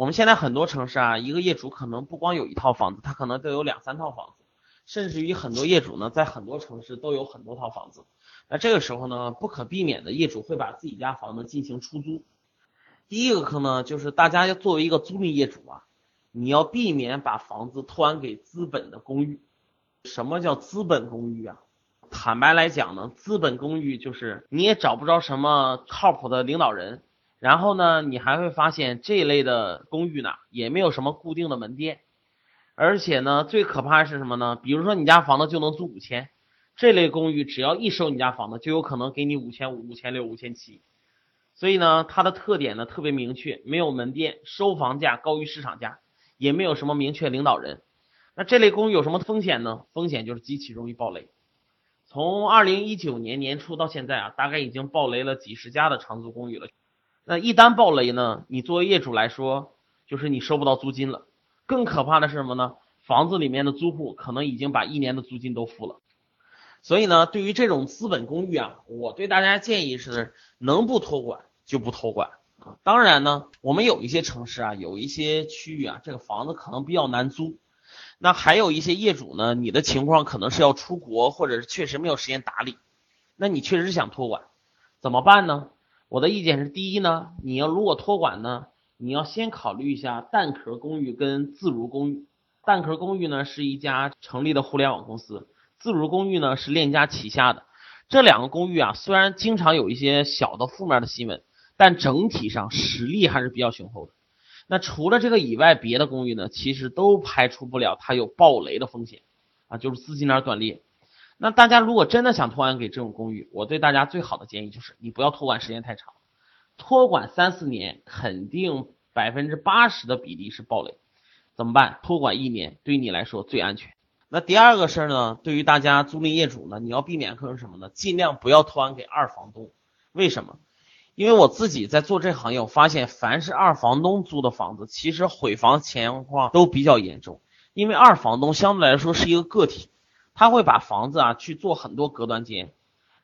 我们现在很多城市啊，一个业主可能不光有一套房子，他可能都有两三套房子，甚至于很多业主呢，在很多城市都有很多套房子。那这个时候呢，不可避免的，业主会把自己家房子进行出租。第一个坑呢，就是大家要作为一个租赁业主啊，你要避免把房子托管给资本的公寓。什么叫资本公寓啊？坦白来讲呢，资本公寓就是你也找不着什么靠谱的领导人。然后呢，你还会发现这类的公寓呢，也没有什么固定的门店，而且呢，最可怕的是什么呢？比如说你家房子就能租五千，这类公寓只要一收你家房子，就有可能给你五千五、五千六、五千七。所以呢，它的特点呢特别明确，没有门店，收房价高于市场价，也没有什么明确领导人。那这类公寓有什么风险呢？风险就是极其容易爆雷。从二零一九年年初到现在啊，大概已经爆雷了几十家的长租公寓了。那一旦爆雷呢？你作为业主来说，就是你收不到租金了。更可怕的是什么呢？房子里面的租户可能已经把一年的租金都付了。所以呢，对于这种资本公寓啊，我对大家建议是，能不托管就不托管啊。当然呢，我们有一些城市啊，有一些区域啊，这个房子可能比较难租。那还有一些业主呢，你的情况可能是要出国，或者是确实没有时间打理，那你确实是想托管，怎么办呢？我的意见是，第一呢，你要如果托管呢，你要先考虑一下蛋壳公寓跟自如公寓。蛋壳公寓呢是一家成立的互联网公司，自如公寓呢是链家旗下的。这两个公寓啊，虽然经常有一些小的负面的新闻，但整体上实力还是比较雄厚的。那除了这个以外，别的公寓呢，其实都排除不了它有暴雷的风险啊，就是资金链断裂。那大家如果真的想托管给这种公寓，我对大家最好的建议就是你不要托管时间太长，托管三四年肯定百分之八十的比例是暴雷，怎么办？托管一年对你来说最安全。那第二个事儿呢？对于大家租赁业主呢，你要避免坑什么呢？尽量不要托管给二房东。为什么？因为我自己在做这行业，我发现凡是二房东租的房子，其实毁房情况都比较严重，因为二房东相对来说是一个个体。他会把房子啊去做很多隔断间，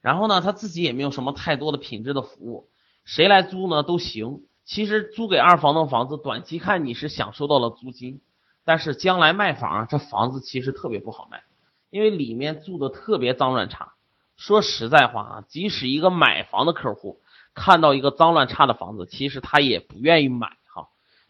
然后呢，他自己也没有什么太多的品质的服务，谁来租呢都行。其实租给二房东房子，短期看你是享受到了租金，但是将来卖房，这房子其实特别不好卖，因为里面住的特别脏乱差。说实在话啊，即使一个买房的客户看到一个脏乱差的房子，其实他也不愿意买。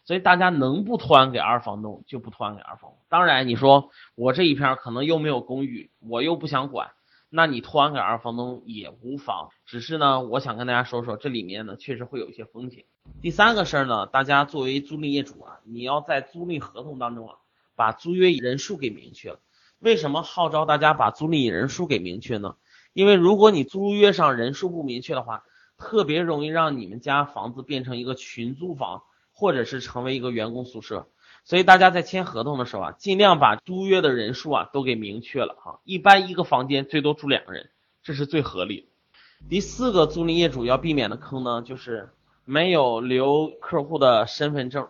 所以大家能不托管给二房东就不托管给二房东。当然，你说我这一片可能又没有公寓，我又不想管，那你托管给二房东也无妨。只是呢，我想跟大家说说，这里面呢确实会有一些风险。第三个事儿呢，大家作为租赁业主啊，你要在租赁合同当中啊，把租约人数给明确了。为什么号召大家把租赁人数给明确呢？因为如果你租约上人数不明确的话，特别容易让你们家房子变成一个群租房。或者是成为一个员工宿舍，所以大家在签合同的时候啊，尽量把租约的人数啊都给明确了哈。一般一个房间最多住两个人，这是最合理。第四个租赁业主要避免的坑呢，就是没有留客户的身份证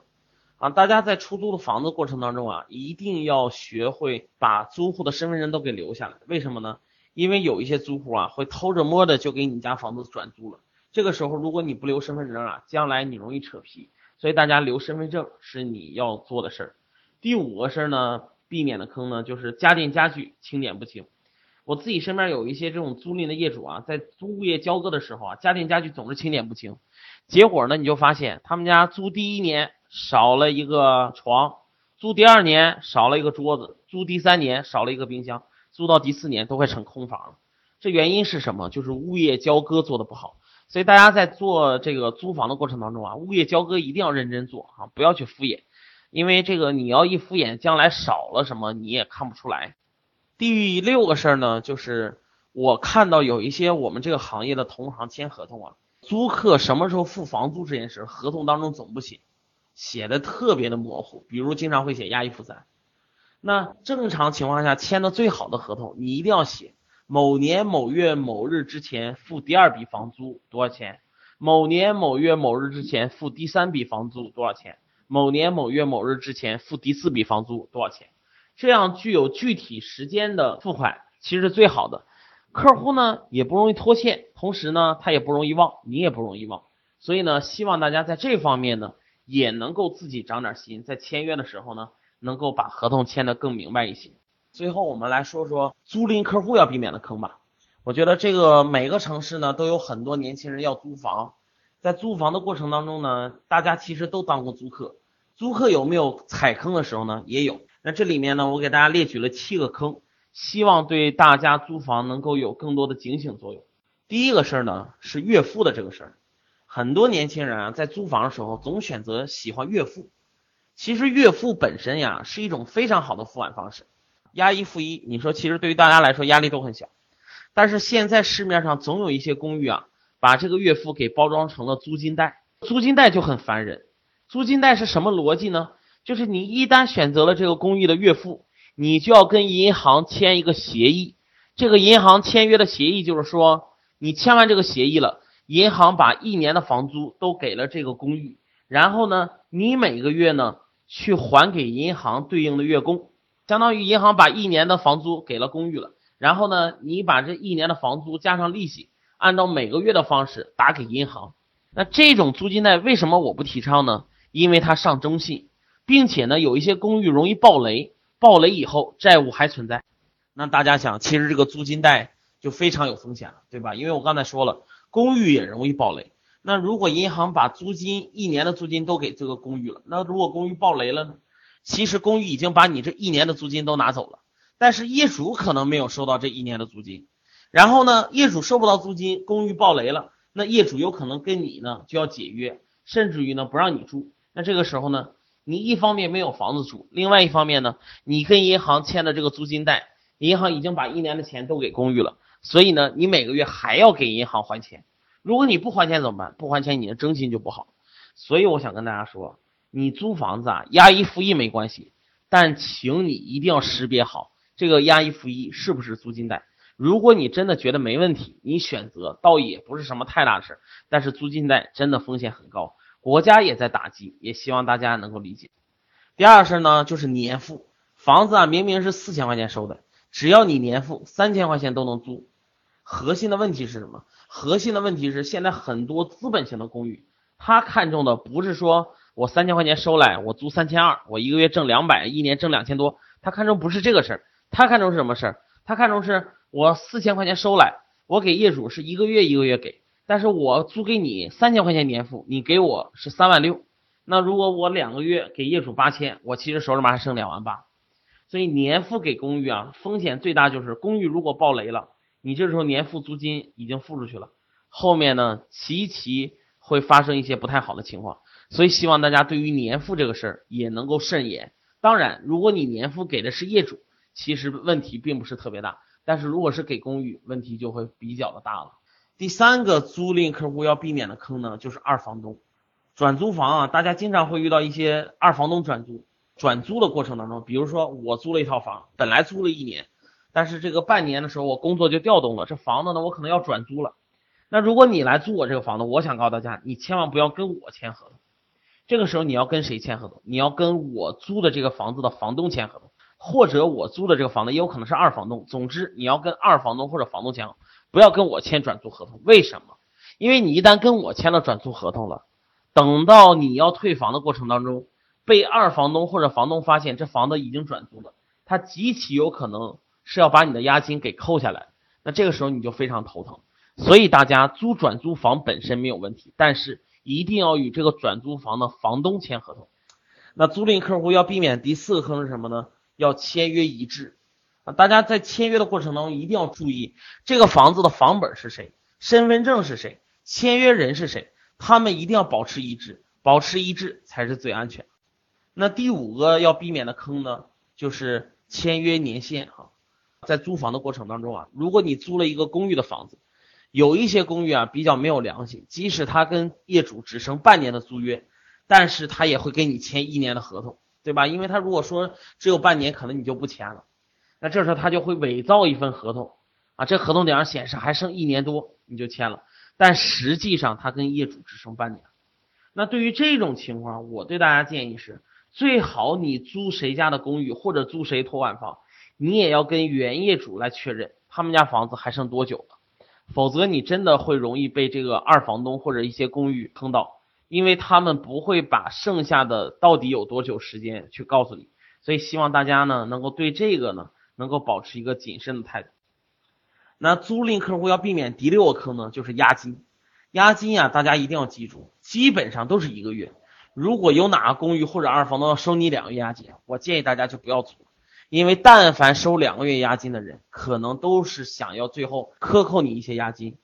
啊。大家在出租的房子过程当中啊，一定要学会把租户的身份证都给留下来。为什么呢？因为有一些租户啊，会偷着摸的就给你家房子转租了。这个时候如果你不留身份证啊，将来你容易扯皮。所以大家留身份证是你要做的事儿。第五个事儿呢，避免的坑呢，就是家电家具清点不清。我自己身边有一些这种租赁的业主啊，在租物业交割的时候啊，家电家具总是清点不清。结果呢，你就发现他们家租第一年少了一个床，租第二年少了一个桌子，租第三年少了一个冰箱，租到第四年都快成空房了。这原因是什么？就是物业交割做的不好。所以大家在做这个租房的过程当中啊，物业交割一定要认真做啊，不要去敷衍，因为这个你要一敷衍，将来少了什么你也看不出来。第六个事儿呢，就是我看到有一些我们这个行业的同行签合同啊，租客什么时候付房租这件事，合同当中总不写，写的特别的模糊，比如经常会写押一付三。那正常情况下签的最好的合同，你一定要写。某年某月某日之前付第二笔房租多少钱？某年某月某日之前付第三笔房租多少钱？某年某月某日之前付第四笔房租多少钱？这样具有具体时间的付款其实是最好的，客户呢也不容易拖欠，同时呢他也不容易忘，你也不容易忘。所以呢，希望大家在这方面呢也能够自己长点心，在签约的时候呢，能够把合同签得更明白一些。最后我们来说说租赁客户要避免的坑吧。我觉得这个每个城市呢都有很多年轻人要租房，在租房的过程当中呢，大家其实都当过租客，租客有没有踩坑的时候呢？也有。那这里面呢，我给大家列举了七个坑，希望对大家租房能够有更多的警醒作用。第一个事儿呢是岳父的这个事儿。很多年轻人啊，在租房的时候总选择喜欢岳父。其实岳父本身呀，是一种非常好的付款方式，押一付一。你说，其实对于大家来说压力都很小。但是现在市面上总有一些公寓啊，把这个月付给包装成了租金贷，租金贷就很烦人。租金贷是什么逻辑呢？就是你一旦选择了这个公寓的月付，你就要跟银行签一个协议。这个银行签约的协议就是说，你签完这个协议了。银行把一年的房租都给了这个公寓，然后呢，你每个月呢去还给银行对应的月供，相当于银行把一年的房租给了公寓了，然后呢，你把这一年的房租加上利息，按照每个月的方式打给银行。那这种租金贷为什么我不提倡呢？因为它上征信，并且呢，有一些公寓容易爆雷，爆雷以后债务还存在。那大家想，其实这个租金贷就非常有风险了，对吧？因为我刚才说了。公寓也容易爆雷。那如果银行把租金一年的租金都给这个公寓了，那如果公寓爆雷了呢？其实公寓已经把你这一年的租金都拿走了，但是业主可能没有收到这一年的租金。然后呢，业主收不到租金，公寓爆雷了，那业主有可能跟你呢就要解约，甚至于呢不让你住。那这个时候呢，你一方面没有房子住，另外一方面呢，你跟银行签的这个租金贷，银行已经把一年的钱都给公寓了。所以呢，你每个月还要给银行还钱，如果你不还钱怎么办？不还钱，你的征信就不好。所以我想跟大家说，你租房子啊，押一付一没关系，但请你一定要识别好这个押一付一是不是租金贷。如果你真的觉得没问题，你选择倒也不是什么太大的事儿。但是租金贷真的风险很高，国家也在打击，也希望大家能够理解。第二事儿呢，就是年付房子啊，明明是四千块钱收的。只要你年付三千块钱都能租，核心的问题是什么？核心的问题是现在很多资本型的公寓，他看中的不是说我三千块钱收来，我租三千二，我一个月挣两百，一年挣两千多，他看中不是这个事儿，他看中是什么事儿？他看中是我四千块钱收来，我给业主是一个月一个月给，但是我租给你三千块钱年付，你给我是三万六，那如果我两个月给业主八千，我其实手里面还剩两万八。所以年付给公寓啊，风险最大就是公寓如果爆雷了，你这时候年付租金已经付出去了，后面呢极其会发生一些不太好的情况。所以希望大家对于年付这个事儿也能够慎言。当然，如果你年付给的是业主，其实问题并不是特别大，但是如果是给公寓，问题就会比较的大了。第三个租赁客户要避免的坑呢，就是二房东转租房啊，大家经常会遇到一些二房东转租。转租的过程当中，比如说我租了一套房，本来租了一年，但是这个半年的时候我工作就调动了，这房子呢我可能要转租了。那如果你来租我这个房子，我想告诉大家，你千万不要跟我签合同。这个时候你要跟谁签合同？你要跟我租的这个房子的房东签合同，或者我租的这个房子也有可能是二房东。总之你要跟二房东或者房东签，不要跟我签转租合同。为什么？因为你一旦跟我签了转租合同了，等到你要退房的过程当中。被二房东或者房东发现这房子已经转租了，他极其有可能是要把你的押金给扣下来，那这个时候你就非常头疼。所以大家租转租房本身没有问题，但是一定要与这个转租房的房东签合同。那租赁客户要避免第四个坑是什么呢？要签约一致啊！大家在签约的过程当中一定要注意这个房子的房本是谁，身份证是谁，签约人是谁，他们一定要保持一致，保持一致才是最安全。那第五个要避免的坑呢，就是签约年限啊，在租房的过程当中啊，如果你租了一个公寓的房子，有一些公寓啊比较没有良心，即使他跟业主只剩半年的租约，但是他也会跟你签一年的合同，对吧？因为他如果说只有半年，可能你就不签了，那这时候他就会伪造一份合同啊，这合同顶上显示还剩一年多，你就签了，但实际上他跟业主只剩半年。那对于这种情况，我对大家建议是。最好你租谁家的公寓或者租谁托管房，你也要跟原业主来确认他们家房子还剩多久了，否则你真的会容易被这个二房东或者一些公寓坑到。因为他们不会把剩下的到底有多久时间去告诉你，所以希望大家呢能够对这个呢能够保持一个谨慎的态度。那租赁客户要避免第六个坑呢，就是押金。押金呀，大家一定要记住，基本上都是一个月。如果有哪个公寓或者二房东要收你两个月押金，我建议大家就不要租，因为但凡收两个月押金的人，可能都是想要最后克扣你一些押金。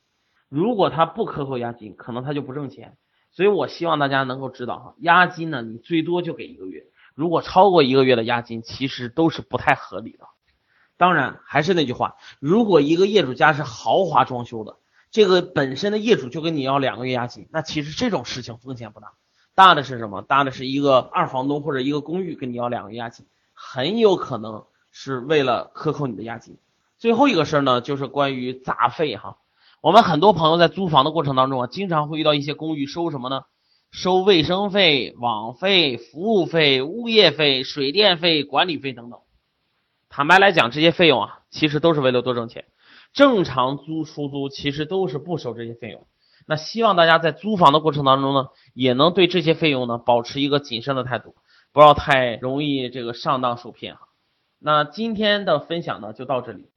如果他不克扣押金，可能他就不挣钱。所以我希望大家能够知道哈，押金呢，你最多就给一个月，如果超过一个月的押金，其实都是不太合理的。当然，还是那句话，如果一个业主家是豪华装修的，这个本身的业主就跟你要两个月押金，那其实这种事情风险不大，大的是什么？大的是一个二房东或者一个公寓跟你要两个月押金，很有可能是为了克扣你的押金。最后一个事儿呢，就是关于杂费哈。我们很多朋友在租房的过程当中啊，经常会遇到一些公寓收什么呢？收卫生费、网费、服务费、物业费、水电费、管理费等等。坦白来讲，这些费用啊，其实都是为了多挣钱。正常租出租其实都是不收这些费用。那希望大家在租房的过程当中呢，也能对这些费用呢保持一个谨慎的态度，不要太容易这个上当受骗哈。那今天的分享呢就到这里。